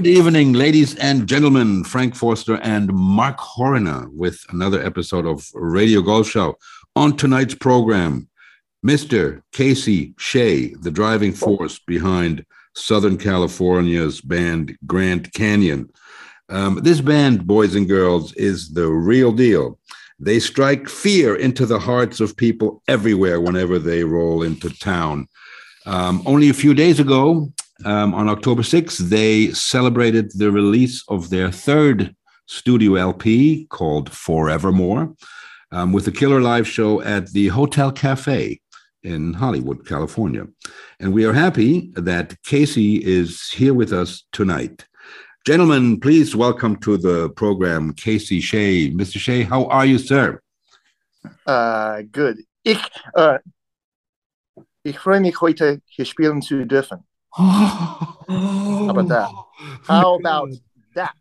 Good evening, ladies and gentlemen. Frank Forster and Mark Horner with another episode of Radio Golf Show. On tonight's program, Mr. Casey Shea, the driving force behind Southern California's band Grand Canyon. Um, this band, boys and girls, is the real deal. They strike fear into the hearts of people everywhere whenever they roll into town. Um, only a few days ago, um, on October 6th, they celebrated the release of their third studio LP called Forevermore um, with a killer live show at the Hotel Cafe in Hollywood, California. And we are happy that Casey is here with us tonight. Gentlemen, please welcome to the program Casey Shea. Mr. Shea, how are you, sir? Uh, good. Ich, uh, ich freue mich heute hier spielen zu dürfen. How about that? How oh, about that?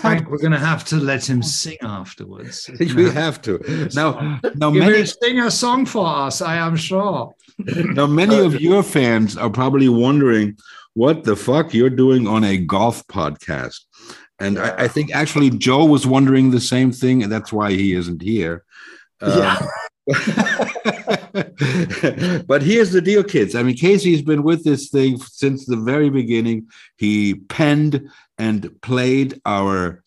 Frank, we're going to have to let him oh. sing afterwards. we have to. Now, now He many, will sing a song for us, I am sure. now many of your fans are probably wondering what the fuck you're doing on a golf podcast. And I, I think actually Joe was wondering the same thing, and that's why he isn't here. Yeah. Uh, but here's the deal, kids. I mean, Casey's been with this thing since the very beginning. He penned and played our,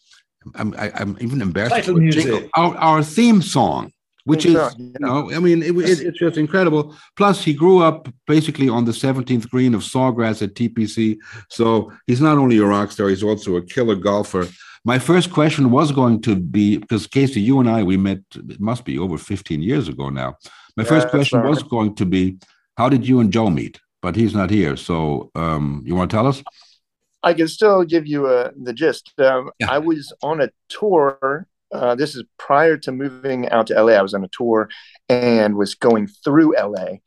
I'm, I, I'm even embarrassed, Title music. Jingle, our, our theme song, which Theme is, song, you know, I mean, it, it, it's just incredible. Plus, he grew up basically on the 17th green of Sawgrass at TPC. So he's not only a rock star, he's also a killer golfer. My first question was going to be because Casey, you and I, we met, it must be over 15 years ago now. My Yeah, first question right. was going to be, how did you and Joe meet? But he's not here. So um, you want to tell us? I can still give you uh, the gist. Um, Yeah. I was on a tour. Uh, this is prior to moving out to LA. I was on a tour and was going through LA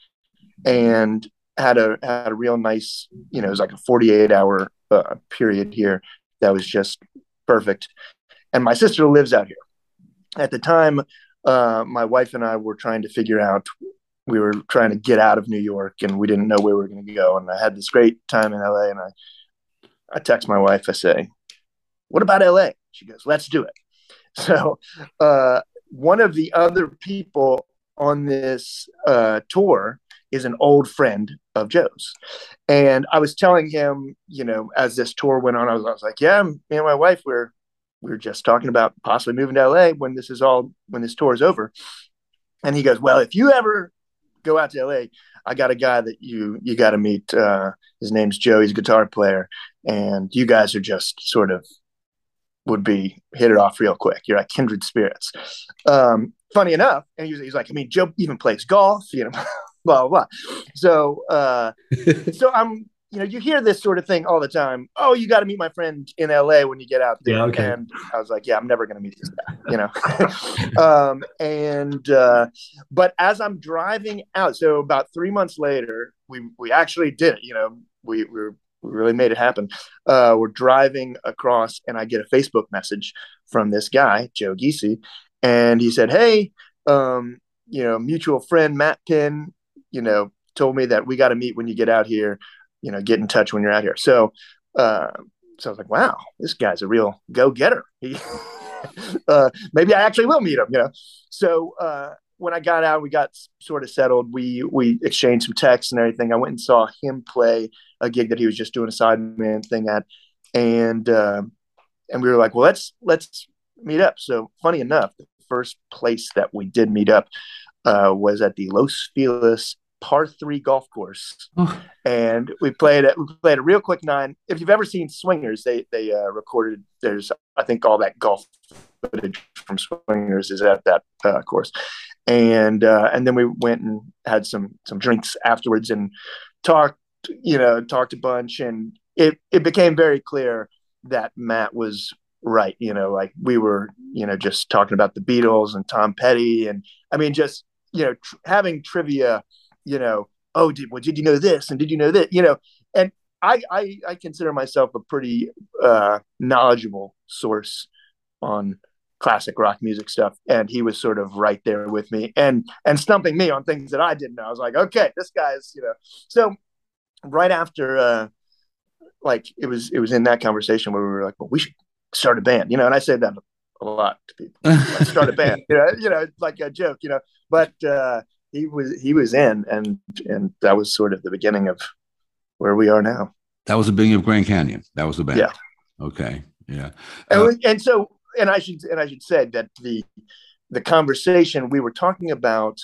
and had a had a real nice, you know, it was like a 48 hour uh, period here that was just perfect. And my sister lives out here. At the time, uh, my wife and I were trying to figure out. We were trying to get out of New York, and we didn't know where we were going to go. And I had this great time in LA, and I I text my wife. I say, "What about LA?" She goes, "Let's do it." So, uh, one of the other people on this uh, tour is an old friend of Joe's, and I was telling him, you know, as this tour went on, I was, I was like, "Yeah, me and my wife, we're we're just talking about possibly moving to LA when this is all when this tour is over." And he goes, "Well, if you ever go out to LA, I got a guy that you you got to meet. Uh, his name's Joe. He's a guitar player." and you guys are just sort of would be hit it off real quick. You're like kindred spirits. Um, funny enough, and he's, he's like, I mean, Joe even plays golf, you know, blah blah blah. So, uh, so I'm, you know, you hear this sort of thing all the time. Oh, you got to meet my friend in LA when you get out there. Yeah, okay. And I was like, yeah, I'm never going to meet this guy, you know. um, and uh, but as I'm driving out, so about three months later, we we actually did it. You know, we we were we really made it happen. Uh, we're driving across, and I get a Facebook message from this guy, Joe Giese, and he said, "Hey, um, you know, mutual friend Matt Pinn, you know, told me that we got to meet when you get out here. You know, get in touch when you're out here." So, uh, so I was like, "Wow, this guy's a real go-getter." He, uh, maybe I actually will meet him. You know, so. Uh, when I got out, we got sort of settled. We we exchanged some texts and everything. I went and saw him play a gig that he was just doing a sideman thing at, and uh, and we were like, well, let's let's meet up. So funny enough, the first place that we did meet up uh, was at the Los Feliz par three golf course, and we played it. We played a real quick nine. If you've ever seen Swingers, they they uh, recorded. There's I think all that golf footage from Swingers is at that uh, course, and uh, and then we went and had some some drinks afterwards and talked you know talked a bunch and it it became very clear that Matt was right you know like we were you know just talking about the Beatles and Tom Petty and I mean just you know tr- having trivia you know oh did well did you know this and did you know that you know and I I, I consider myself a pretty uh, knowledgeable source on classic rock music stuff and he was sort of right there with me and and stumping me on things that I didn't know. I was like, okay, this guy's, you know. So right after uh like it was it was in that conversation where we were like, well, we should start a band, you know. And I said that a lot to people. Let's start a band, you know, you know, like a joke, you know. But uh, he was he was in, and and that was sort of the beginning of where we are now. That was the beginning of Grand Canyon. That was the band. Yeah. Okay. Yeah. And, Uh, we- and so and I should and I should say that the the conversation we were talking about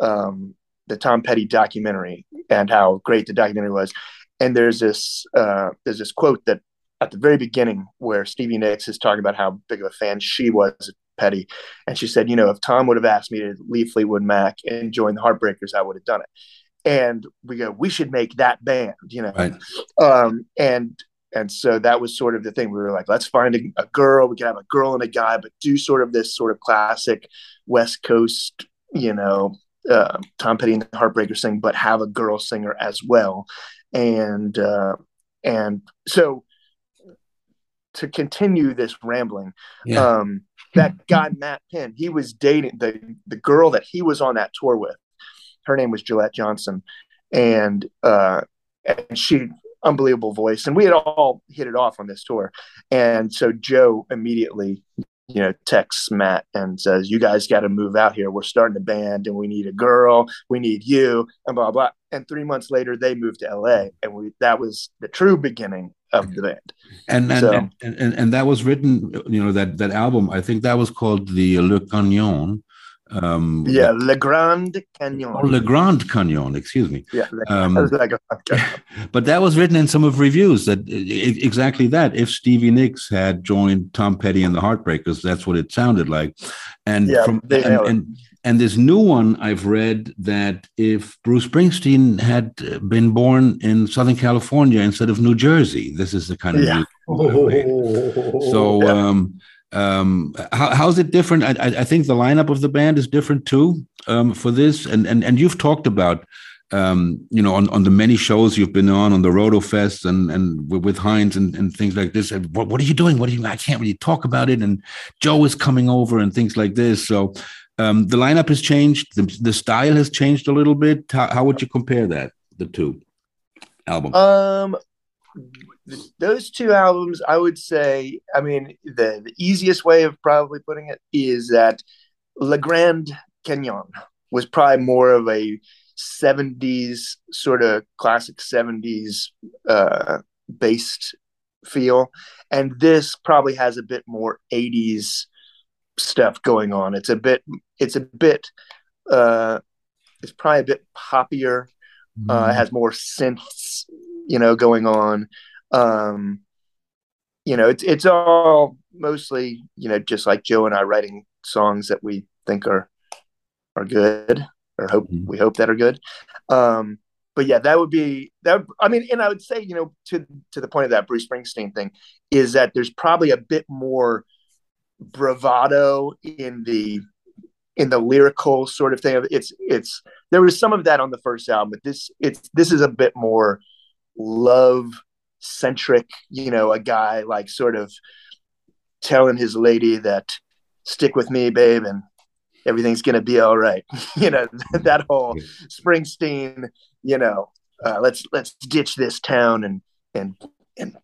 um, the Tom Petty documentary and how great the documentary was. And there's this uh, there's this quote that at the very beginning where Stevie Nicks is talking about how big of a fan she was Petty, and she said, you know, if Tom would have asked me to leave Fleetwood Mac and join the Heartbreakers, I would have done it. And we go, we should make that band, you know. Right. Um, and and so that was sort of the thing. We were like, let's find a, a girl. We can have a girl and a guy, but do sort of this sort of classic West Coast, you know, uh, Tom Petty and the Heartbreakers thing, but have a girl singer as well. And uh, and so to continue this rambling, Yeah. um, that guy Matt Penn, he was dating the the girl that he was on that tour with. Her name was Gillette Johnson, and uh, and she unbelievable voice, and we had all hit it off on this tour. And so Joe immediately, you know, texts Matt and says, "You guys got to move out here. We're starting a band, and we need a girl. We need you." And blah blah. And three months later, they moved to L.A., and we that was the true beginning of the band. and and, So- and and and that was written, you know, that that album. I think that was called the Le Canyon. Um, Yeah, Le Grand Canyon. or Le Grand Canyon. Excuse me. Yeah, Um, Le Grand Canyon. But that was written in some of reviews that i- i- exactly that. If Stevie Nicks had joined Tom Petty and the Heartbreakers, that's what it sounded like. And Yeah, from they and, and and this new one I've read that if Bruce Springsteen had uh, been born in Southern California instead of New Jersey, this is the kind of Yeah. So um, um, how, how's it different? I, I think the lineup of the band is different too um, for this, and and and you've talked about um, you know on, on the many shows you've been on on the Roto Fest and and with, Heinz and, and things like this. And What, what are you doing? What are you? I can't really talk about it. And Joe is coming over and things like this. So um, the lineup has changed. The, the style has changed a little bit. How, how would you compare that the two albums? Um, those two albums, I would say, I mean, the, the easiest way of probably putting it is that Le Grand Canyon was probably more of a 70s sort of classic 70s uh, based feel. And this probably has a bit more 80s stuff going on. It's a bit, it's a bit, uh, it's probably a bit poppier uh, it has more synths, you know, going on. Um, you know, it's it's all mostly, you know, just like Joe and I writing songs that we think are are good or hope Mhm. we hope that are good. Um, but yeah, that would be that. Would, I mean, and I would say, you know, to to the point of that Bruce Springsteen thing, is that there's probably a bit more bravado in the in the lyrical sort of thing. It's it's there was some of that on the first album, but this it's this is a bit more love centric. You know, a guy like sort of telling his lady that stick with me, babe, and everything's gonna be all right. you know, that whole Springsteen. You know, uh, let's let's ditch this town and and and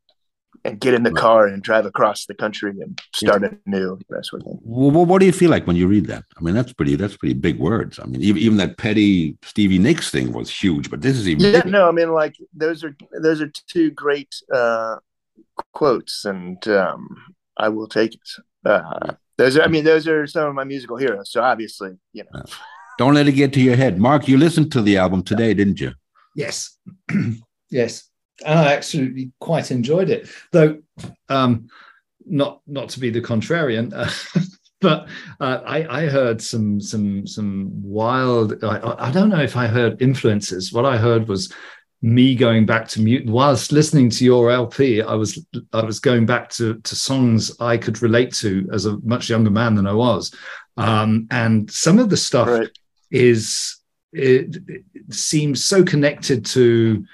get in the Right. car and drive across the country and start anew. That sort of thing. Well, what do you feel like when you read that? I mean, that's pretty. That's pretty big words. I mean, even, even that petty Stevie Nicks thing was huge, but this is even. yeah bigger. no i mean like those are those are two great uh quotes and um i will take it uh those are i mean those are some of my musical heroes so obviously you know Don't let it get to your head, Mark. You listened to the album today, didn't you? Yes, yes, and I actually quite enjoyed it, though. Um, not not to be the contrarian, uh, but uh, I, I heard some some some wild. I, I don't know if I heard influences. What I heard was me going back to mute whilst listening to your LP. I was I was going back to to songs I could relate to as a much younger man than I was, um, and some of the stuff right is it, it seems so connected to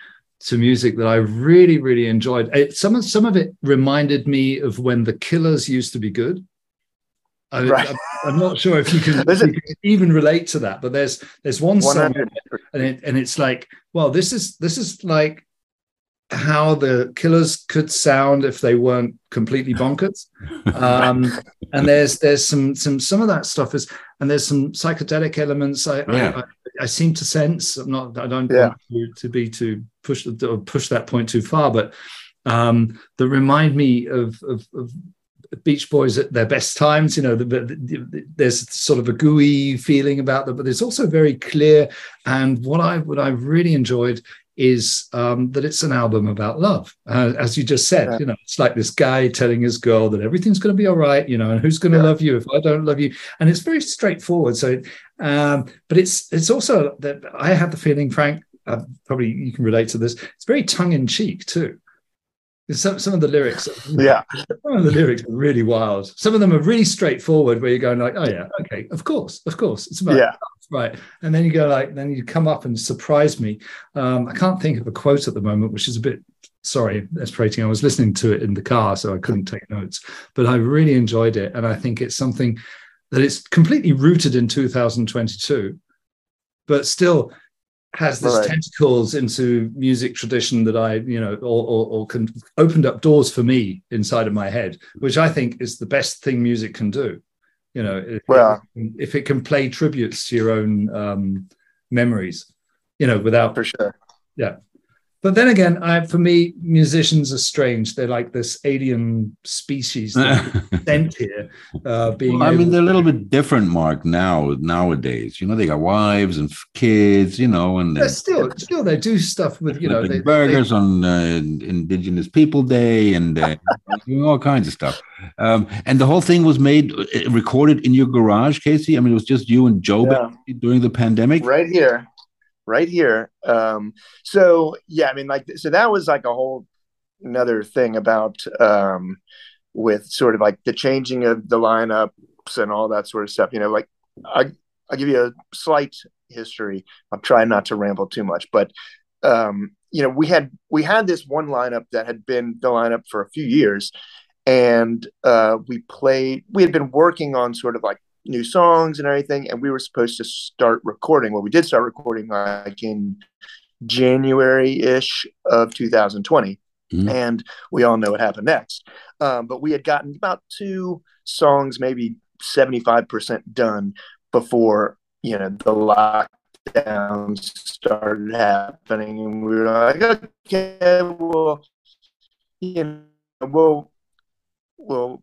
to music that I really really enjoyed. It, some of some of it reminded me of when the Killers used to be good. I, Right. I'm, I'm not sure if you can, if you can even relate to that, but there's there's one song and it, and it's like, well, this is this is like how the killers could sound if they weren't completely bonkers. Um, and there's there's some some some of that stuff is and there's some psychedelic elements I, yeah. I, I, seem to sense. I'm not I don't yeah. want to, to, be to push push that point too far, but um, that remind me of, of, of Beach Boys at their best times. You know, the, the, the, there's sort of a gooey feeling about them, but there's also very clear. And what I what I really enjoyed is um, that it's an album about love, uh, as you just said. Yeah. You know, it's like this guy telling his girl that everything's going to be all right. You know, and who's going to yeah. love you if I don't love you? And it's very straightforward. So, um, but it's it's also that I have the feeling, Frank. Uh, probably you can relate to this. It's very tongue in cheek too. Some, some of the lyrics, yeah, some of the lyrics are really wild. Some of them are really straightforward, where you're going like, "Oh yeah, okay, of course, of course, it's about yeah, right." And then you go like, then you come up and surprise me. Um, I can't think of a quote at the moment, which is a bit sorry, aspirating. I was listening to it in the car, so I couldn't take notes, but I really enjoyed it, and I think it's something that it's completely rooted in 2022, but still has this right. tentacles into music tradition that I, you know, or, or, or can, opened up doors for me inside of my head, which I think is the best thing music can do. You know, if, well, if it can play tributes to your own um, memories, you know, without for sure. Yeah, but then again, I, for me, musicians are strange. They're like this alien species sent here. Uh, being, well, I mean, they're a little bit different, Mark. Now, nowadays, you know, they got wives and kids, you know, and they still, still, they do stuff with, you know, they, burgers they, on uh, Indigenous People Day and uh, all kinds of stuff. Um, and the whole thing was made, uh, recorded in your garage, Casey. I mean, it was just you and Joe yeah. during the pandemic, right here right here. Um, so yeah, I mean, like, so that was like a whole another thing about um, with sort of like the changing of the lineups and all that sort of stuff. You know, like I I'll give you a slight history. I'm trying not to ramble too much, but um, you know, we had we had this one lineup that had been the lineup for a few years, and uh, we played. We had been working on sort of like new songs and everything. And we were supposed to start recording. Well, we did start recording like in January ish of 2020. Mm-hmm. And we all know what happened next. Um, but we had gotten about two songs, maybe 75% done before, you know, the lockdowns started happening. And we were like, okay, well, you know, we'll, we'll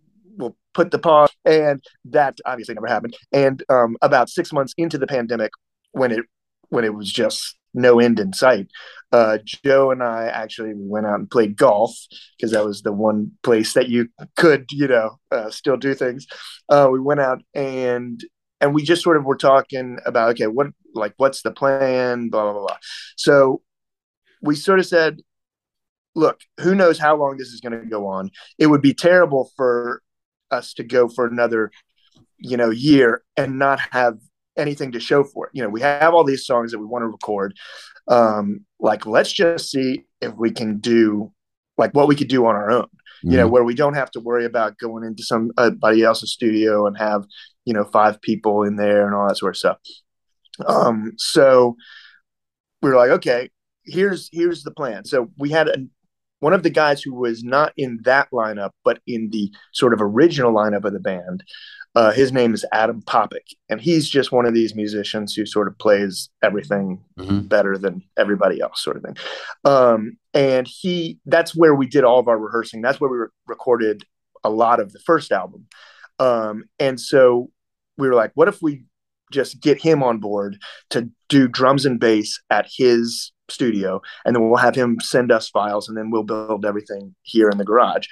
put the pause, and that obviously never happened. And um, about six months into the pandemic, when it when it was just no end in sight, uh, Joe and I actually went out and played golf because that was the one place that you could, you know, uh, still do things. Uh, we went out and and we just sort of were talking about okay, what like what's the plan, blah blah blah. blah. So we sort of said, look, who knows how long this is going to go on? It would be terrible for us to go for another, you know, year and not have anything to show for it. You know, we have all these songs that we want to record. Um, like, let's just see if we can do like what we could do on our own. Mm-hmm. You know, mm-hmm. where we don't have to worry about going into somebody else's studio and have you know five people in there and all that sort of stuff. Um, so we were like, okay, here's here's the plan. So we had a one of the guys who was not in that lineup, but in the sort of original lineup of the band. Uh, his name is Adam Popick, and he's just one of these musicians who sort of plays everything mm-hmm. better than everybody else, sort of thing. Um, and he, that's where we did all of our rehearsing. That's where we re- recorded a lot of the first album. Um, and so we were like, what if we just get him on board to do drums and bass at his studio, and then we'll have him send us files, and then we'll build everything here in the garage.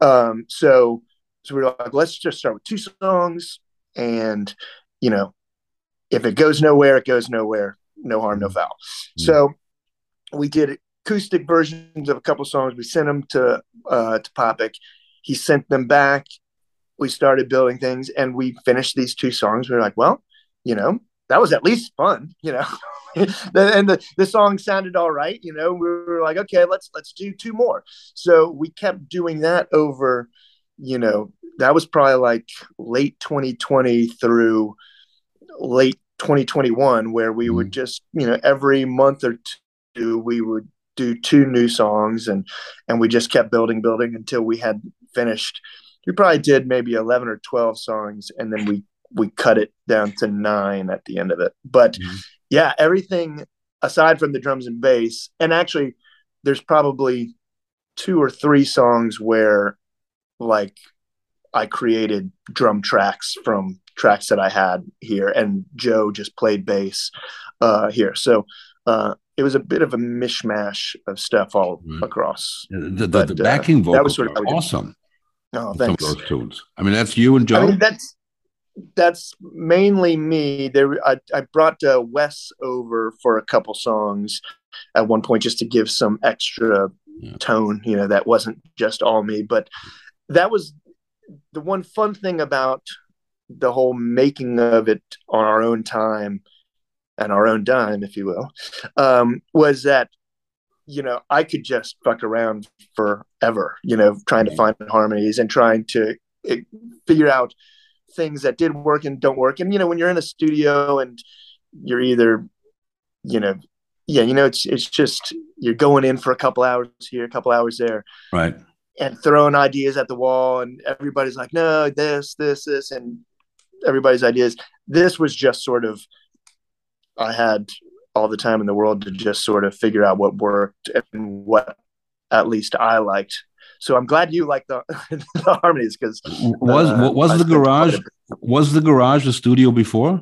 Um, so, so we are like, let's just start with two songs, and you know, if it goes nowhere, it goes nowhere. No harm, no foul. Mm-hmm. So we did acoustic versions of a couple songs. We sent them to uh, to Popick. He sent them back. We started building things, and we finished these two songs. We were like, well, you know, that was at least fun, you know. and the, the song sounded all right you know we were like okay let's let's do two more so we kept doing that over you know that was probably like late 2020 through late 2021 where we mm-hmm. would just you know every month or two we would do two new songs and and we just kept building building until we had finished we probably did maybe 11 or 12 songs and then we we cut it down to nine at the end of it but mm-hmm. Yeah everything aside from the drums and bass and actually there's probably two or three songs where like i created drum tracks from tracks that i had here and joe just played bass uh here so uh it was a bit of a mishmash of stuff all mm-hmm. across. The, the, but, the backing uh, vocals that was sort of awesome. Oh, thanks. Those tunes. I mean, that's you and Joe. I mean, that's that's mainly me. There, I, I brought uh, Wes over for a couple songs at one point just to give some extra yeah. tone. You know, that wasn't just all me, but that was the one fun thing about the whole making of it on our own time and our own dime, if you will, um, was that you know I could just fuck around forever. You know, trying to find harmonies and trying to it, eh, figure out things that did work and don't work. And you know, when you're in a studio and you're either, you know, yeah, you know, it's it's just you're going in for a couple hours here, a couple hours there, right, and throwing ideas at the wall, and everybody's like, no, this, this, this, and everybody's ideas. This was just sort of, I had all the time in the world to just sort of figure out what worked and what at least I liked so I'm glad you like the, the harmonies because was uh, was the garage was the garage a studio before?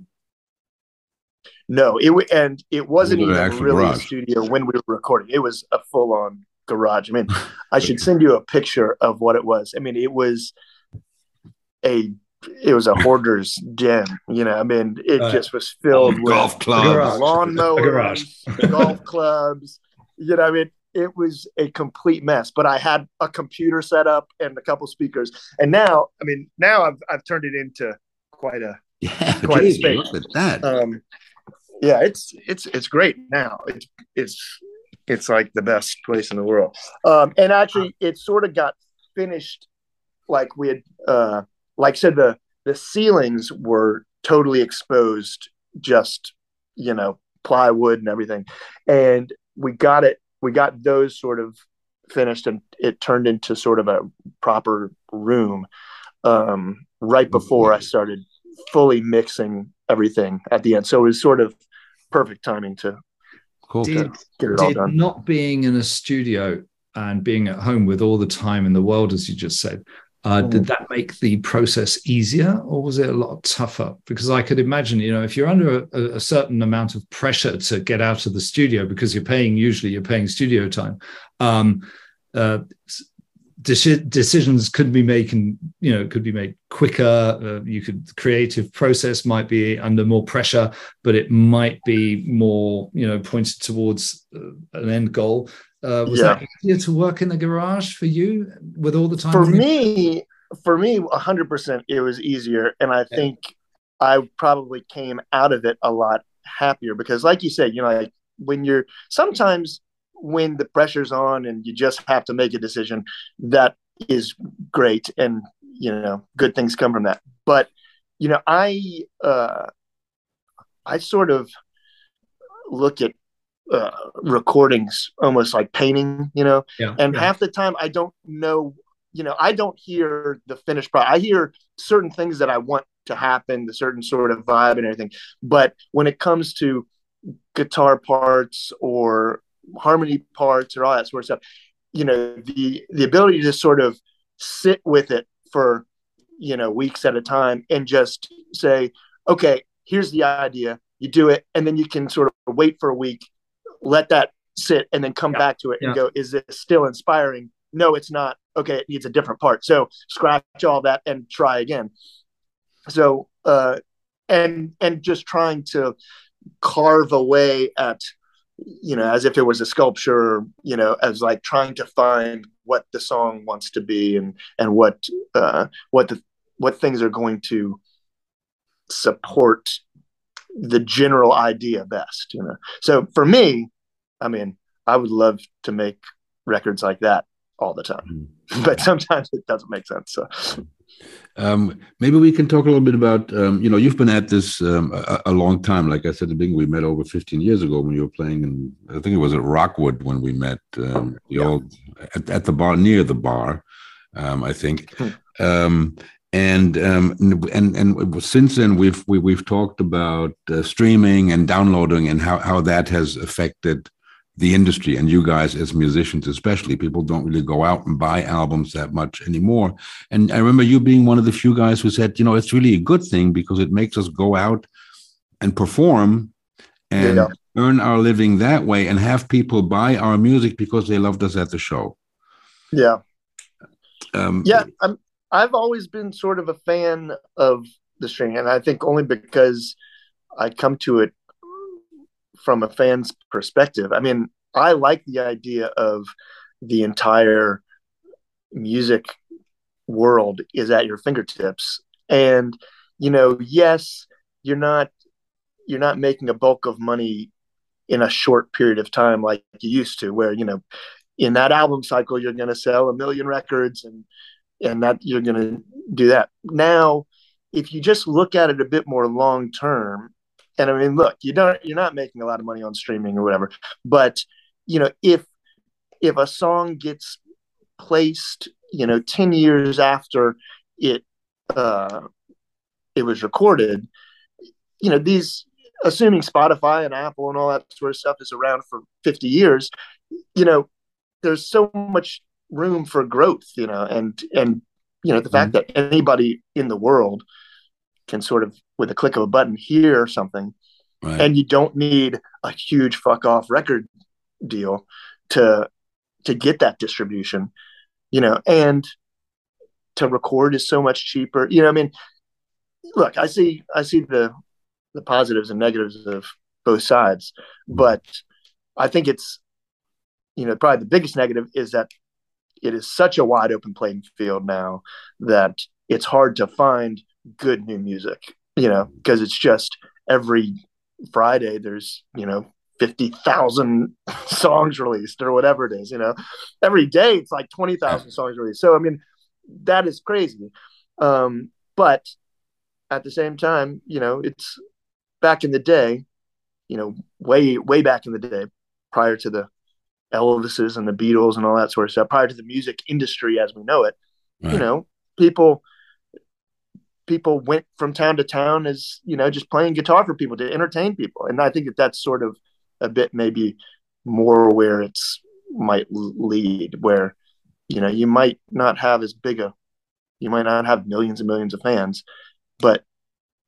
No, it and it wasn't even really garage. a studio when we were recording. It was a full on garage. I mean, I should send you a picture of what it was. I mean, it was a it was a hoarder's den. You know, I mean, it uh, just was filled with golf clubs, lawnmowers, golf clubs. You know, I mean, it was a complete mess. But I had a computer set up and a couple speakers, and now, I mean, now I've I've turned it into quite a yeah, quite geez, a space. Look at that. Um, yeah, it's it's it's great now. It's it's it's like the best place in the world. Um, and actually, it sort of got finished like we had, uh, like I said, the the ceilings were totally exposed, just you know, plywood and everything, and we got it we got those sort of finished and it turned into sort of a proper room um, right before I started fully mixing everything at the end. So it was sort of perfect timing to, cool. did, get it all done. Not being in a studio and being at home with all the time in the world, as you just said, uh, mm. Did that make the process easier or was it a lot tougher? Because I could imagine, you know, if you're under a, a, certain amount of pressure to get out of the studio because you're paying, usually you're paying studio time, um, uh, de- decisions could be making, you know, could be made quicker. Uh, you could, creative process might be under more pressure, but it might be more, you know, pointed towards uh, an end goal. Uh, was yeah. that easier to work in the garage for you with all the time? For me, for me, hundred percent, it was easier, and I think I probably came out of it a lot happier because, like you said, you know, like when you're sometimes when the pressure's on and you just have to make a decision, that is great, and you know, good things come from that. But you know, I uh, I sort of look at uh, recordings almost like painting, you know. Yeah, and yeah. half the time I don't know, you know, I don't hear the finished product. I hear certain things that I want to happen, the certain sort of vibe and everything. But when it comes to guitar parts or harmony parts or all that sort of stuff, you know, the the ability to sort of sit with it for you know weeks at a time and just say, okay, here's the idea. You do it, and then you can sort of wait for a week let that sit and then come yeah. back to it and go, is this still inspiring? No, it's not. Okay, it needs a different part. So scratch all that and try again. So uh and and just trying to carve away at you know as if it was a sculpture you know as like trying to find what the song wants to be and and what uh what the what things are going to support the general idea best you know so for me i mean i would love to make records like that all the time mm. but sometimes it doesn't make sense so Um, maybe we can talk a little bit about, um, you know, you've been at this um, a, a, long time. Like I said, the beginning, we met over 15 years ago when you were playing, and I think it was at Rockwood when we met, um, the yeah. old at, at, the bar near the bar, um, I think. Hmm. Um, and and and since then, we've we, have we have talked about uh, streaming and downloading and how how that has affected the industry and you guys as musicians especially people don't really go out and buy albums that much anymore and i remember you being one of the few guys who said you know it's really a good thing because it makes us go out and perform and yeah. earn our living that way and have people buy our music because they loved us at the show yeah um, yeah I'm, i've always been sort of a fan of the string and i think only because i come to it from a fan's perspective. I mean, I like the idea of the entire music world is at your fingertips. And, you know, yes, you're not you're not making a bulk of money in a short period of time like you used to, where, you know, in that album cycle you're gonna sell a million records and and that you're gonna do that. Now, if you just look at it a bit more long term and I mean, look, you don't you're not making a lot of money on streaming or whatever, but you know, if if a song gets placed, you know, 10 years after it uh it was recorded, you know, these assuming Spotify and Apple and all that sort of stuff is around for 50 years, you know, there's so much room for growth, you know, and and you know, the mm-hmm. fact that anybody in the world can sort of with a click of a button hear something right. and you don't need a huge fuck off record deal to to get that distribution you know and to record is so much cheaper you know i mean look i see i see the the positives and negatives of both sides mm-hmm. but i think it's you know probably the biggest negative is that it is such a wide open playing field now that it's hard to find good new music, you know, because it's just every Friday there's, you know, 50,000 songs released or whatever it is, you know, every day it's like 20,000 songs released. So, I mean, that is crazy. Um, but at the same time, you know, it's back in the day, you know, way, way back in the day prior to the Elvises and the Beatles and all that sort of stuff, prior to the music industry as we know it, right. you know, people people went from town to town as you know just playing guitar for people to entertain people. And i think that that's sort of a bit maybe more where it's might lead where you know you might not have as big a you might not have millions and millions of fans but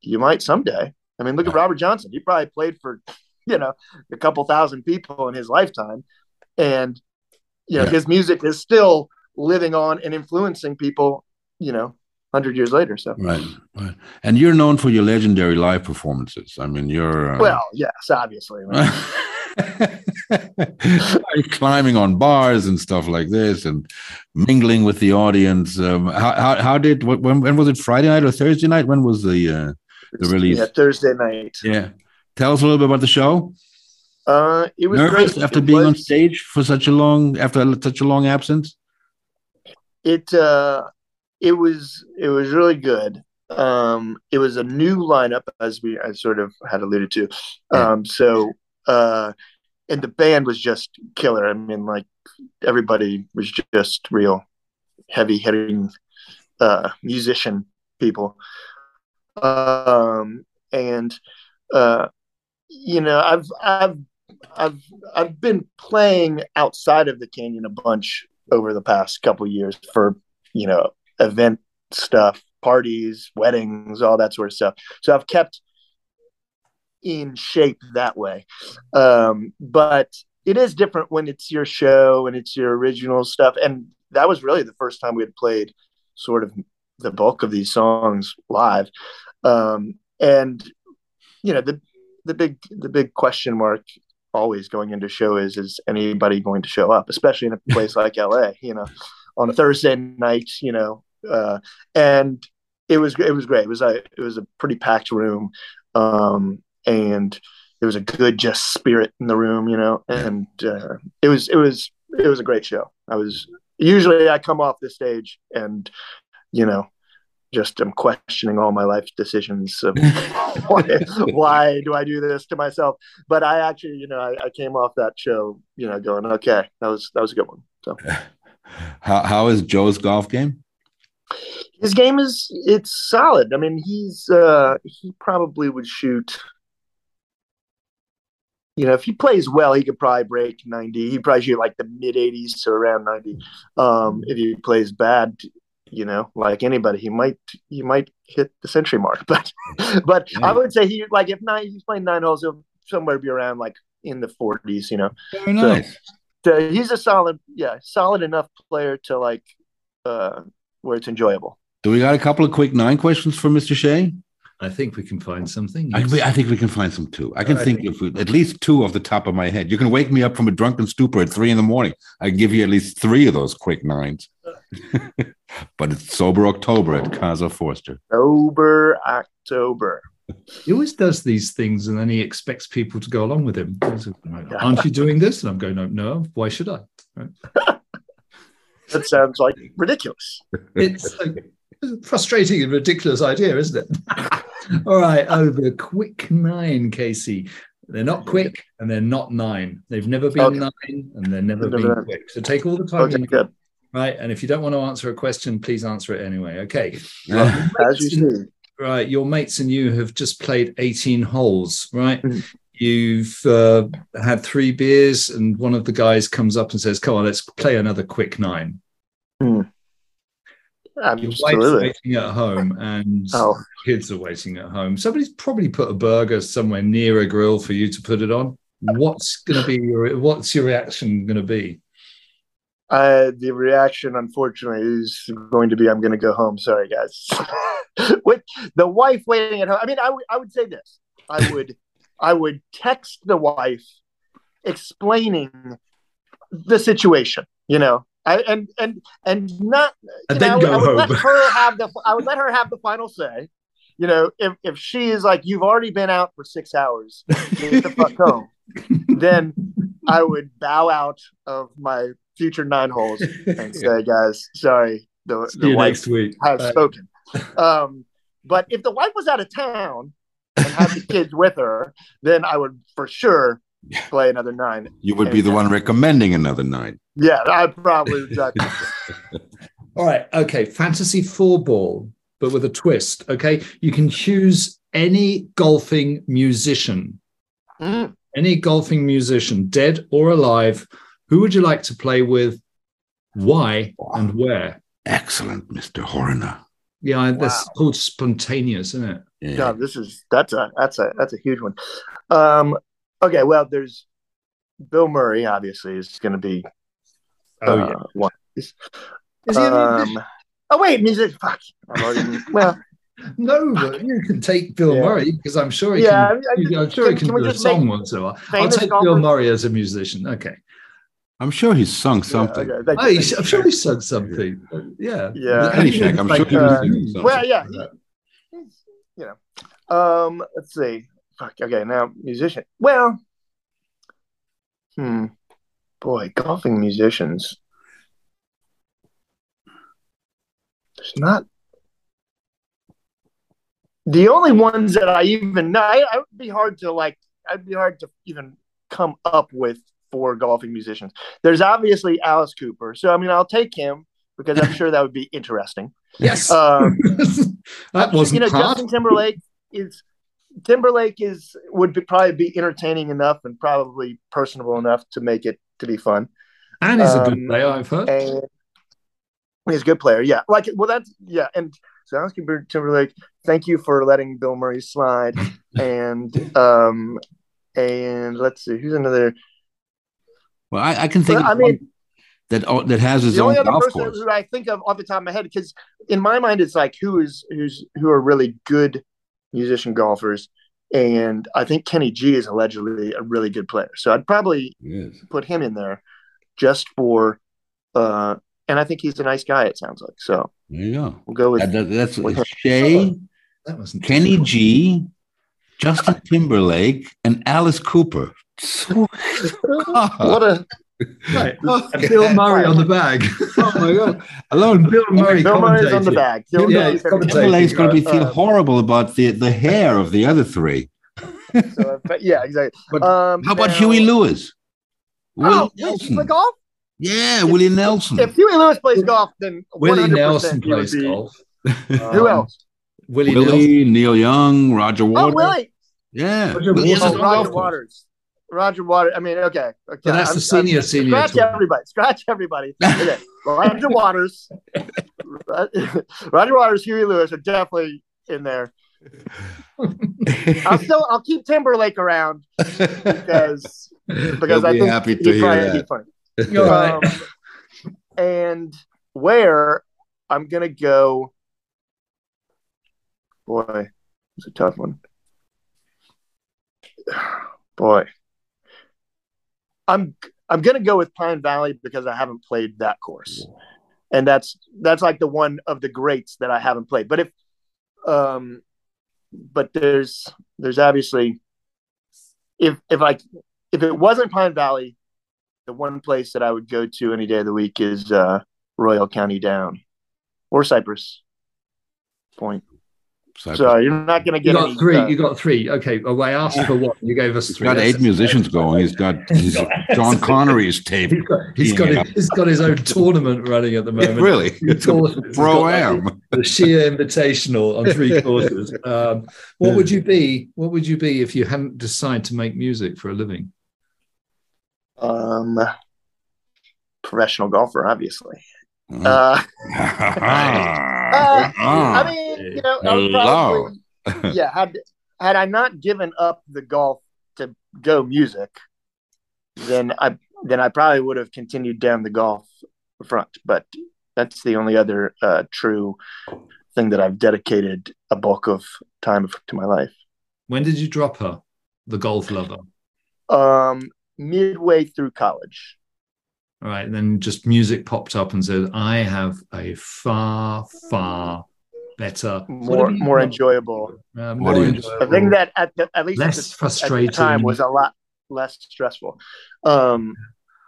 you might someday. I mean look at robert johnson. He probably played for you know a couple thousand people in his lifetime and you know yeah. his music is still living on and influencing people you know hundred years later. So right, right. And you're known for your legendary live performances. I mean, you're uh... well, yes, obviously. Climbing on bars and stuff like this, and mingling with the audience. Um, how, how how did when when was it? Friday night or Thursday night? When was the uh, the release? Yeah, Thursday night. Yeah. Tell us a little bit about the show. Uh, it was nervous great. after it being was... on stage for such a long after such a long absence. It uh, it was it was really good. Um, it was a new lineup, as we I sort of had alluded to. Um, so uh, and the band was just killer. I mean, like everybody was just real heavy hitting uh, musician people. Um, and uh, you know, I've I've I've I've been playing outside of the canyon a bunch over the past couple years for you know event stuff, parties, weddings, all that sort of stuff. So I've kept in shape that way. Um, but it is different when it's your show and it's your original stuff. And that was really the first time we had played sort of the bulk of these songs live. Um, and you know, the the big the big question mark always going into show is is anybody going to show up, especially in a place like LA, you know on a Thursday night, you know, uh, and it was it was great. It was a it was a pretty packed room, um, and there was a good just spirit in the room, you know, and uh, it was it was it was a great show. I was usually I come off the stage and you know just am questioning all my life decisions of why, why do I do this to myself? But I actually, you know, I, I, came off that show, you know, going, okay, that was that was a good one. So, how how is Joe's golf game? His game is it's solid. I mean, he's uh he probably would shoot. You know, if he plays well, he could probably break 90. He'd probably shoot like the mid 80s to around 90. Um, if he plays bad, you know, like anybody, he might he might hit the century mark. But but yeah. I would say he like if nine he's playing nine holes, he'll somewhere be around like in the forties, you know. Very nice. So, so, he's a solid, yeah, solid enough player to like uh where it's enjoyable. Do we got a couple of quick nine questions for Mr. Shea? I think we can find something. I, I, think we can find some too. I can think of at least two off the top of my head. You can wake me up from a drunken stupor at three in the morning. I can give you at least three of those quick nines. but it's sober October at Casa Forster. Sober October. He always does these things and then he expects people to go along with him. Aren't you doing this? And I'm going, no, no. Why should I? Right? that sounds like ridiculous. It's like frustrating and ridiculous idea, isn't it? All right, over quick nine, Casey. They're not quick and they're not nine. They've never been okay. nine and they're never never been quick. So take all the time. Okay, good. Right. And if you don't want to answer a question, please answer it anyway. Okay. Yeah. As you see. Right. Your mates and you have just played 18 holes, right? Mm-hmm. You've uh, had three beers, and one of the guys comes up and says, Come on, let's play another quick nine. Mm. Your wife's waiting at home and oh. kids are waiting at home. Somebody's probably put a burger somewhere near a grill for you to put it on. What's going to be your what's your reaction going to be? Uh, the reaction, unfortunately, is going to be I'm going to go home. Sorry, guys. With the wife waiting at home. I mean, I, w- I would say this. I would I would text the wife explaining the situation. You know, I, and and and not and then know, go I would home. let her have the I would let her have the final say. You know, if if she is like, you've already been out for six hours, get the fuck home, then I would bow out of my future nine holes and say, guys, sorry, the, the wife next week. has Bye. spoken. Um, but if the wife was out of town and had the kids with her, then I would for sure play another nine. You would be the one recommending another nine. Yeah, I probably exactly. All right. Okay. Fantasy four ball, but with a twist. Okay. You can choose any golfing musician. Mm. Any golfing musician, dead or alive. Who would you like to play with? Why and where? Excellent, Mr. Horner. Yeah, that's called spontaneous, isn't it? Yeah. God, this is that's a that's a that's a huge one. Um, okay, well, there's Bill Murray. Obviously, is going to be Oh uh, yeah. One. Is, is he um, oh wait, music. Fuck. well. No, but you can take Bill yeah. Murray because I'm sure he yeah, can. I mean, I'm sure can, he can, can do a song once in a while. I'll take Bill Murray as a musician. Okay. I'm sure he's sung something. Yeah, okay. he's, I'm sure he's sung something. Yeah. Yeah. Caddyshack. I'm sure he was something. Well, yeah. He, you know. Um. Let's see. Fuck. Okay. Now, musician. Well. Hmm boy, golfing musicians. There's not the only ones that I even know. I, I, would be hard to like. I'd be hard to even come up with for golfing musicians. There's obviously Alice Cooper, so I mean, I'll take him because I'm sure that would be interesting. Yes, um, that wasn't you know hard. Justin Timberlake is Timberlake is would be, probably be entertaining enough and probably personable enough to make it to be fun. And he's um, a good um, player, I've heard. he's a good player, yeah. Like, well, that's yeah. And so Alex Timberlake, thank you for letting Bill Murray slide. and um, and let's see, who's another? Well, I, I can think. I mean. That, that has his the own only other person course. who I think of off the top of my head because in my mind it's like who is who's who are really good musician golfers and I think Kenny G is allegedly a really good player. So I'd probably put him in there just for, uh, and I think he's a nice guy. It sounds like so. There you go. We'll go with that, that's with Shea, that was Kenny G, Justin Timberlake, and Alice Cooper. What a Right. And Bill Murray on the bag. oh my god! Alone, Bill Murray. Bill Murray's on the bag. Bill Yeah, Murray's he's everything. commentating. Timberlake's going to be feel Uh, horrible about the the hair of the other three. So, but yeah, exactly. But Um, How about now- Huey Lewis? Willie Oh, wait, Nelson. play golf? Yeah, Willie Nelson. If Huey Lewis plays golf, then Willie 100% Nelson plays be- golf. Who Um, else? Willie, Nelson. Willie, Neil Young, Roger Waters. Oh, Waters. Willie. Yeah, Roger Willie Waters. Oh, Roger. Waters. Roger Waters. I mean, okay. okay. So that's the senior, senior Scratch tour. everybody. Scratch everybody. Okay. Roger Waters. Roger Waters, Huey Lewis are definitely in there. I'll still I'll keep Timberlake around because because He'll I be think happy to he'd hear probably that. funny. All right. Um, and where I'm gonna go. Boy, it's a tough one. Boy, I'm I'm gonna go with Pine Valley because I haven't played that course, and that's that's like the one of the greats that I haven't played. But if, um, but there's there's obviously if if I if it wasn't Pine Valley, the one place that I would go to any day of the week is uh, Royal County Down or Cypress Point. Cypress. So you're not going to get. You got any, three. uh, You got three. Okay. Oh, I asked for one. You gave us He's three. got eight musicians going. He's got his John Connery's tape. He's got, he's got, his, he's got his own tournament running at the moment. really, it's a courses. Pro like am. the sheer invitational on three courses. Um, what would you be? What would you be if you hadn't decided to make music for a living? um, professional golfer, obviously. Uh, Ah. I mean, you know, I probably, yeah. Had had I not given up the golf to go music, then I then I probably would have continued down the golf front. But that's the only other uh, true thing that I've dedicated a bulk of time to my life. When did you drop her, the golf lover? Um, midway through college. All right, and then just music popped up and said, "I have a far, far better, more you more got? enjoyable. Uh, more enjoyable, I think that at the, at least at less the, at the frustrating. time was a lot less stressful. Um,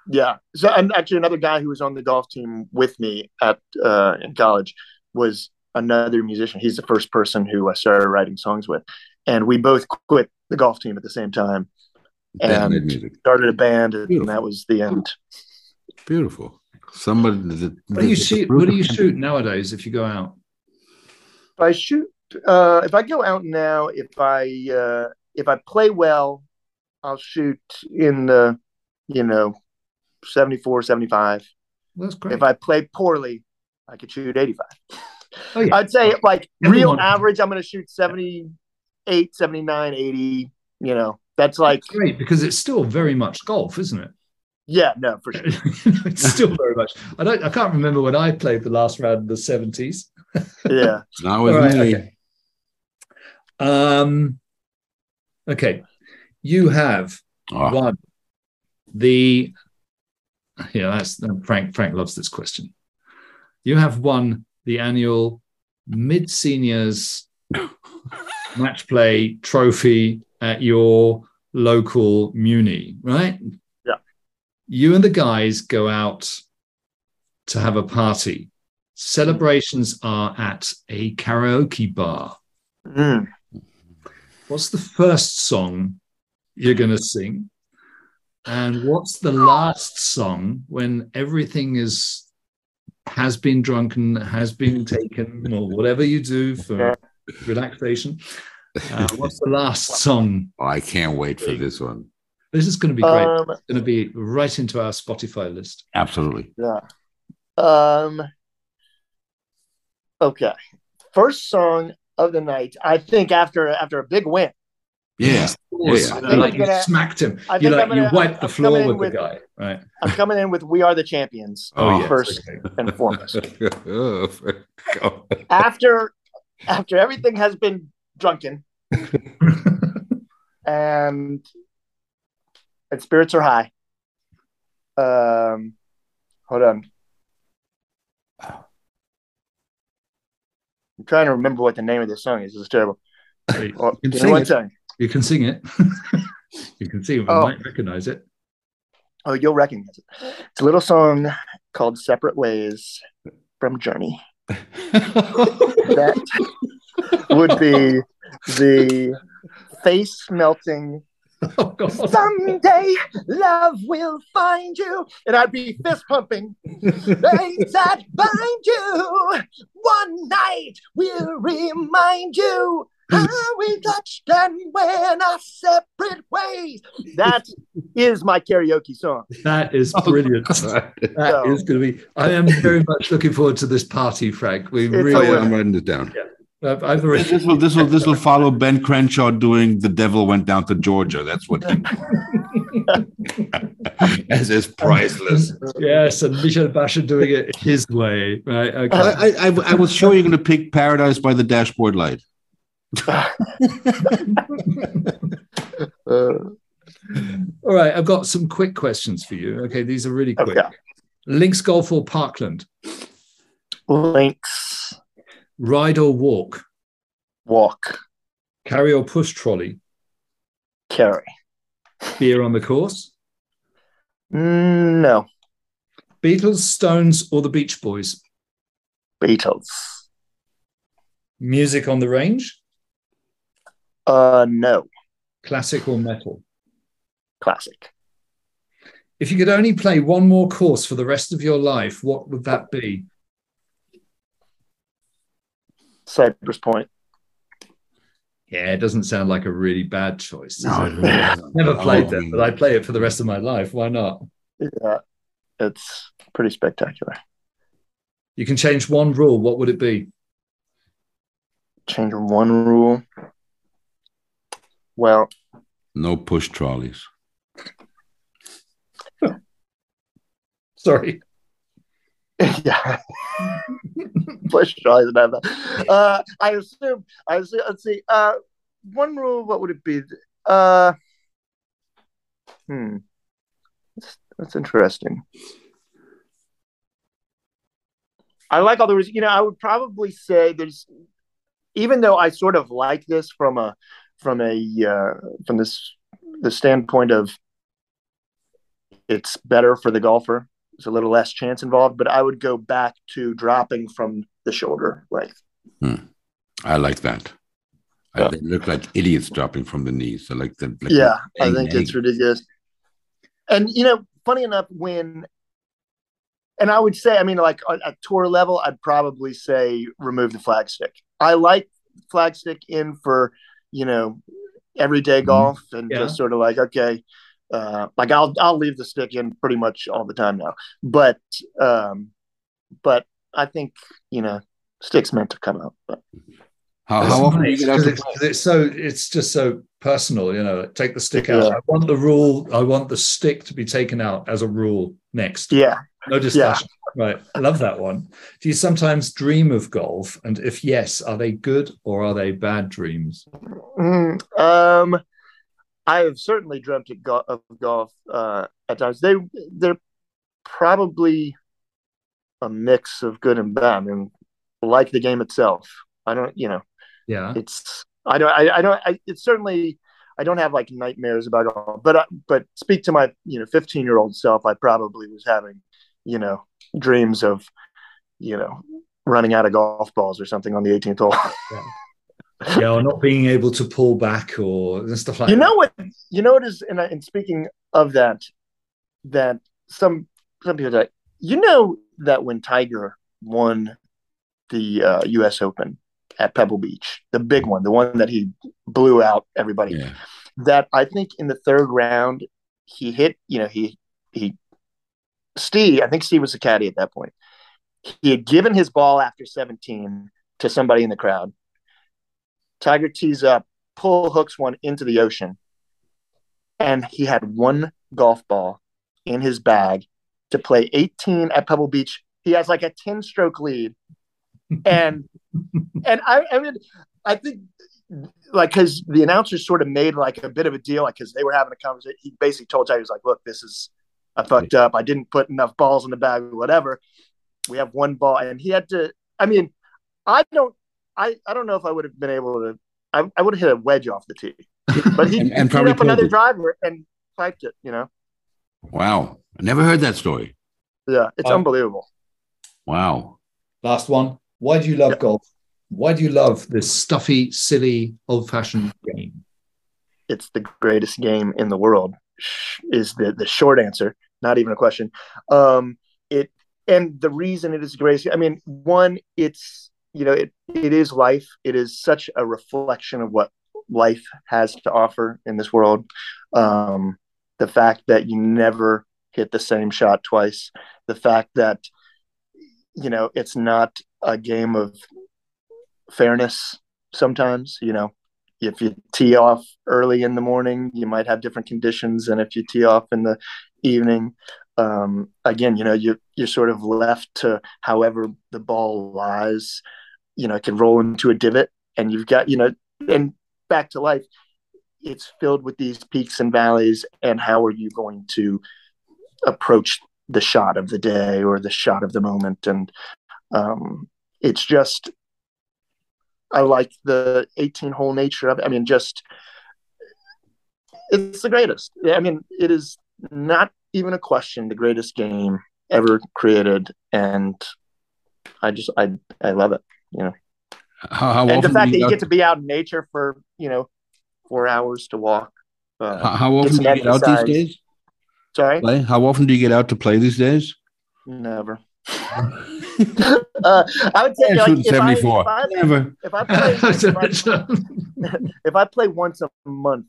yeah. So, and actually, another guy who was on the golf team with me at uh, in college was another musician. He's the first person who I started writing songs with, and we both quit the golf team at the same time and started a band, and Beautiful. that was the end. Beautiful. Somebody. The, what do you shoot? What do you shoot nowadays if you go out? If I shoot, uh, if I go out now, if I uh, if I play well, I'll shoot in the, you know, 74, 75. That's great. If I play poorly, I could shoot 85. oh yeah, I'd say like Everyone- real average, I'm going to shoot 78, 79, 80. You know, that's like, That's great because it's still very much golf, isn't it? Yeah, no, for sure. it's still very much. I don't. I can't remember when I played the last round in the seventies. Yeah. Now with All right, me. okay. Um. Okay, you have Oh, one. The yeah, that's Frank. Frank loves this question. You have won the annual mid seniors match play trophy at your local muni, right? Yeah. You and the guys go out to have a party. Celebrations are at a karaoke bar. Mm. What's the first song you're going to sing? And what's the last song when everything is has been drunken, has been taken, or whatever you do for relaxation? Uh, what's the last song? I can't wait for this one. This is going to be great. Um, it's going to be right into our Spotify list. Absolutely. yeah. Um, okay. First song of the night, I think after after a big win. Yeah. Of Yeah, yeah. like you gonna- smacked him. I You think like gonna- you wiped the I'm floor with, with- the guy, right? I'm coming in with "We Are the Champions" Oh, yeah. first Okay. and foremost. Oh, after after everything has been drunken and and spirits are high. Um, hold on. I'm trying to remember what the name of this song is. This is terrible. Hey, Well, you can one it. You can sing it. you can sing it. I Oh. might recognize it. Oh, you'll recognize it. It's a little song called "Separate Ways" from Journey. that would be the face melting. Oh, God. Someday love will find you, and I'd be fist pumping. Things that bind you, one night we'll remind you how we touched and went our separate ways. That is my karaoke song. That is oh, brilliant. That So- is going to be. I am very much looking forward to this party, Frank. We It's Oh, really. yeah, I'm writing this down. I've, I've already. This will this will this will follow Ben Crenshaw doing "The Devil Went Down to Georgia." That's what he as is priceless. Yes, and Michel Basher doing it his way. Right. Okay. I, I, I was sure you're going to pick "Paradise by the Dashboard Light." Uh, All right. I've got some quick questions for you. Okay. These are really quick. Okay. Links Golf or Parkland? links, Ride or walk? walk, Carry or push trolley? carry. Beer on the course? No, Beatles, Stones, or the Beach Boys? Beatles. Music on the range? Uh, no, Classic or metal? classic. If you could only play one more course for the rest of your life, what would that be? Cypress Point. Yeah, it doesn't sound like a really bad choice. No, it? it really. Never played Oh, that, but I'd oh. play it for the rest of my life. Why not? Yeah, it's pretty spectacular. You can change one rule. What would it be? Change one rule. Well, No push trolleys. Sorry. yeah. Push tries and have that. Uh, I assume. I assume. Let's see. Uh, one rule. What would it be? Uh, hmm. That's, that's interesting. I like all the. You know, I would probably say there's. Even though I sort of like this from a from a uh, from this the standpoint of it's better for the golfer there's a little less chance involved, but I would go back to dropping from the shoulder length. I like that. I- they look like idiots dropping from the knees. I like the like yeah, I bang, think bang. it's ridiculous. And you know, funny enough, when and I would say, I mean, like at at tour level, I'd probably say remove the flag stick. I like flag stick in for you know everyday Mhm. golf and Yeah. just sort of like okay, uh, like I'll I'll leave the stick in pretty much all the time now. But um, but I think you know sticks meant to come out. But How, how often do you nice, get out 'cause to it's, it's so it's just so personal, you know. Take the stick out. I want the rule. I want the stick to be taken out as a rule next. yeah, No discussion. Right. I love that one. Do you sometimes dream of golf? And if yes, are they good or are they bad dreams? Mm, um, I have certainly dreamt of, go- of golf uh, at times. They they're probably a mix of good and bad. I mean, like the game itself. I don't, you know, Yeah. it's I don't I, I don't I, it's certainly I don't have like nightmares about golf. But I, but speak to my you know 15 year old self. I probably was having you know dreams of you know running out of golf balls or something on the 18th hole. Yeah. Yeah, or not being able to pull back or stuff like that. you that. know what you know what is and, I- and speaking of that that some some people say you know that when tiger won the uh, us open at pebble beach the big one the one that he blew out everybody Yeah. that i think in the third round he hit you know he he steve i think steve was a caddy at that point he had given his ball after 17 to somebody in the crowd tiger tees up pull hooks one into the ocean and he had one golf ball in his bag to play 18 at Pebble Beach. He has like a 10 stroke lead. And and I I mean I think like because the announcers sort of made like a bit of a deal, like because they were having a conversation. He basically told Tiger, he was like, look, this is I fucked up. I didn't put enough balls in the bag or whatever. We have one ball. And he had to I mean, I don't I, I don't know if I would have been able to I, I would have hit a wedge off the tee. But he And- and and, up another it. driver and piped it, you know. Wow. I never heard that story. Yeah, it's Oh. unbelievable. Wow. Last one. Why do you love Yeah. golf? Why do you love this stuffy, silly, old-fashioned game? It's the greatest game in the world. Is the the short answer? Not even a question. Um, it and the reason it is the greatest. I mean, one, it's you know, it it is life. It is such a reflection of what life has to offer in this world. Um, the fact that you never hit the same shot twice. The fact that you know it's not a game of fairness. Sometimes, you know, if you tee off early in the morning, you might have different conditions and if you tee off in the evening. Um, again, you know, you you're sort of left to however the ball lies. You know, it can roll into a divot, and you've got you know, and back to life. It's filled with these peaks and valleys, and how are you going to approach the shot of the day or the shot of the moment? And um, it's just I like the 18 hole nature of it. I mean, just it's the greatest. I mean, it is not even a question the greatest game ever created, and I just I I love it. You know, How, how and the fact that you get, to be out in nature for you know four hours to walk. Uh, how, how often do you get out these days? sorry, Play? How often do you get out to play these days? never. uh, I would say like, if, I, 74. if, I, Never. if I play I, if I play once a month,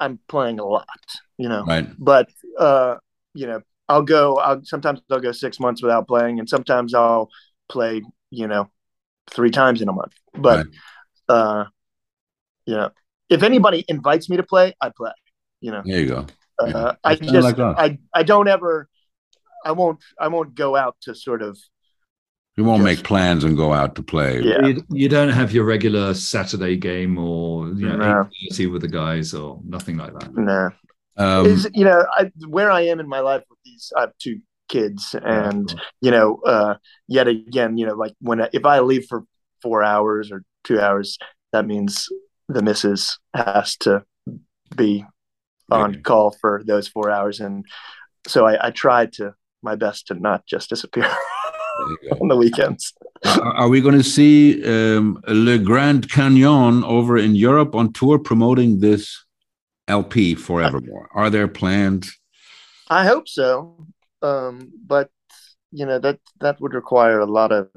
I'm playing a lot. You know, Right. but uh, you know, I'll go. I'll sometimes I'll go six months without playing, and sometimes I'll play. You know, three times in a month. But Right. uh, you know, if anybody invites me to play, I play. You know, There you go. uh, Yeah. I just like. I I don't ever. I won't. I won't go out to sort of. You won't Yes. make plans and go out to play. Yeah. You, you don't have your regular Saturday game or you know No. with the guys or nothing like that. Nah. Um, is you know I, where I am in my life with these. I have two kids, and you know, uh, yet again, you know, like when I, if I leave for four hours or two hours, that means the missus has to be on call for those four hours, and so I, I try to my best to not just disappear there you go. on the weekends. Are are we going to see um, Le Grand Canyon over in Europe on tour promoting this LP forevermore? Are there plans? I hope so, um, but you know that that would require a lot of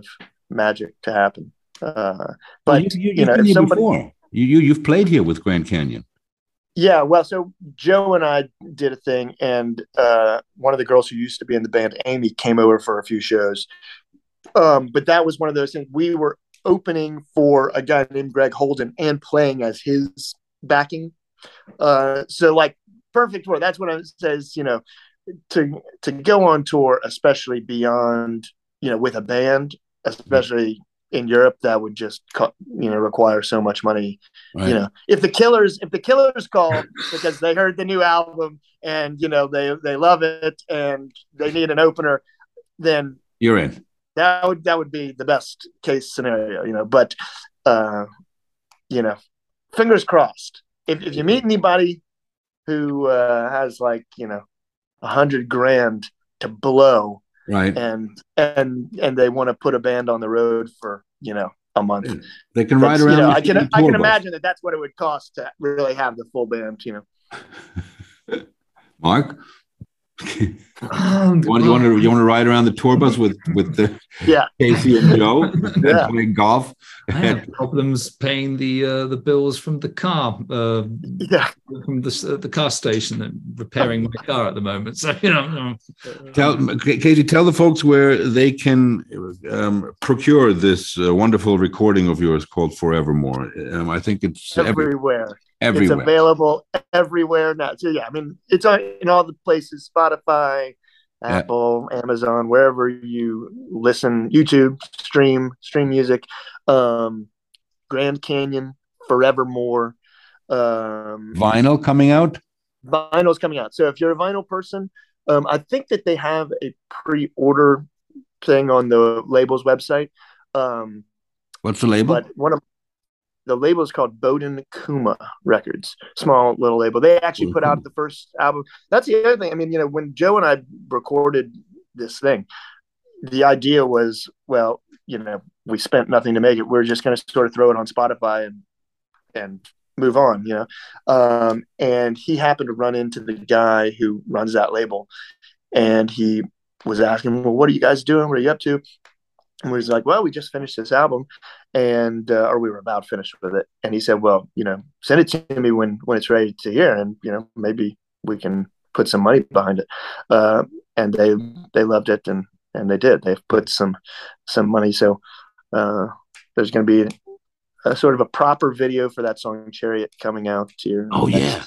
magic to happen. Uh, but you, you, you you've know, somebody- before. You, you you've played here with Grand Canyon. Yeah, well, so Joe and I did a thing, and uh, one of the girls who used to be in the band, Amy, came over for a few shows. Um, but that was one of those things. We were opening for a guy named Greg Holden and playing as his backing. Uh, so, like, perfect tour. That's what it says. You know, to to go on tour, especially beyond, you know, with a band, especially in Europe, that would just you know require so much money Right? you know if the killers if the killers call because they heard the new album and you know they they love it and they need an opener then You're in. that would that would be the best case scenario you know but uh you know fingers crossed if, if you meet anybody who uh has like you know a hundred grand to blow Right. and and and they want to put a band on the road for you know a month They can ride around. You know, I can I can bus. imagine that that's what it would cost to really have the full band. You know, Mark, Um, you want, you want to you want to ride around the tour bus with with the yeah, Casey and Joe and Yeah. play golf? I had problems paying the uh, the bills from the car uh, yeah. from the the car station and repairing my car at the moment. So you know, Tell Casey, tell the folks where they can um, procure this uh, wonderful recording of yours called "Forevermore." Um, I think it's every, everywhere. It's available everywhere now. So yeah, I mean, it's on in all the places: Spotify, Yeah. Apple, Amazon, wherever you listen, YouTube, stream, stream music. Um, Grand Canyon, Forevermore. Um, Vinyl coming out. vinyl's coming out. So if you're a vinyl person, um, I think that they have a pre-order thing on the label's website. Um, What's the label? but one of the label is called Bowden Kuma Records, small little label. They actually put out the first album. That's the other thing. I mean, you know, when Joe and I recorded this thing, the idea was, well, you know, we spent nothing to make it. We're just going to sort of throw it on Spotify and and move on, you know. Um, and he happened to run into the guy who runs that label, and he was asking, "Well, what are you guys doing? What are you up to?" And we was like, "Well, we just finished this album, and uh, or we were about finished with it." And he said, "Well, you know, send it to me when when it's ready to hear, and you know, maybe we can put some money behind it." Uh, and they they loved it, and and they did. They've put some some money, so uh, there's going to be a sort of a proper video for that song "Chariot" coming out here. Oh yeah,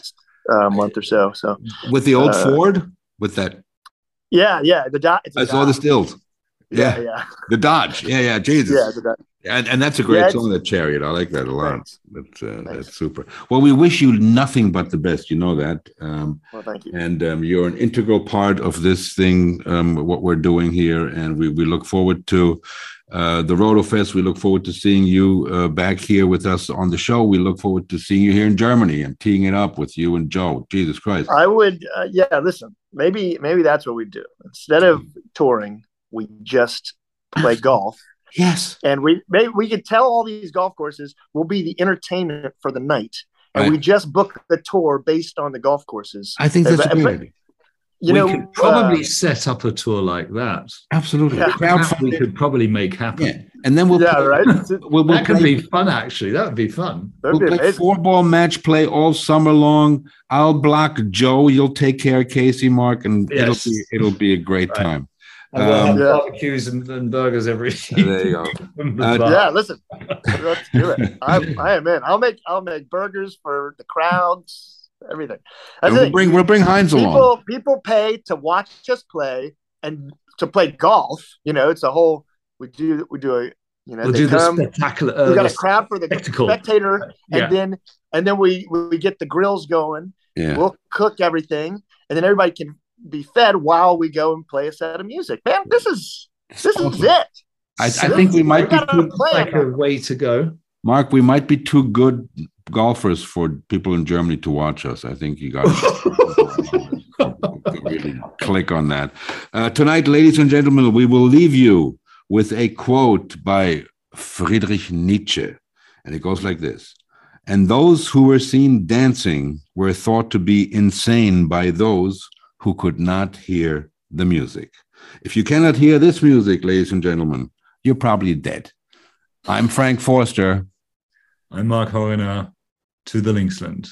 uh, month or so. So with the old uh, Ford, with that. Yeah, yeah. The dot. I saw the stills. Yeah, yeah, yeah. The Dodge. Yeah, yeah. Jesus. Yeah, the Dodge. And, and that's a great yeah, song, The Chariot. I like that a lot. That's, uh, that's super. Well, we wish you nothing but the best. You know that. Um, well, thank you. And um, you're an integral part of this thing, um, what we're doing here. And we, we look forward to uh, the Roto Fest. We look forward to seeing you uh, back here with us on the show. We look forward to seeing you here in Germany and teeing it up with you and Joe. Jesus Christ! I would, uh, yeah. Listen, maybe maybe that's what we do instead of touring. We just play golf. Yes, and we maybe we could tell all these golf courses will be the entertainment for the night, and right. we just book the tour based on the golf courses. I think that's a good idea you we know, could probably uh, set up a tour like that. Absolutely, yeah. we could probably make happen. Yeah. And then we'll yeah, play, right. we'll, we'll that could be fun. Actually, that would be fun. That'd we'll be play four ball match play all summer long. I'll block Joe. You'll take care of Casey, Mark, and yes. it'll be it'll be a great right. time. And we'll um, yeah. barbecues and, and, burgers every. There you go. uh, yeah, listen, let's do it. I, I am in. I'll make I'll make burgers for the crowds everything. we'll bring we'll bring Heinz people, along. People pay to watch us play and to play golf. You know, it's a whole. We do we do a you know we'll do come, the spectacular. Uh, we got a crowd for the spectacle. spectator, yeah. and then and then we we get the grills going. Yeah. We'll cook everything, and then everybody can be fed while we go and play a set of music. Man, this is this is it. I, I think we might be too, like a way to go. Mark, we might be too good golfers for people in Germany to watch us. I think you got to really click on that. Uh, tonight, ladies and gentlemen, we will leave you with a quote by Friedrich Nietzsche. And it goes like this And those who were seen dancing were thought to be insane by those who could not hear the music. If you cannot hear this music, ladies and gentlemen, you're probably dead. I'm Frank Forster. I'm Mark Horner to the Linksland.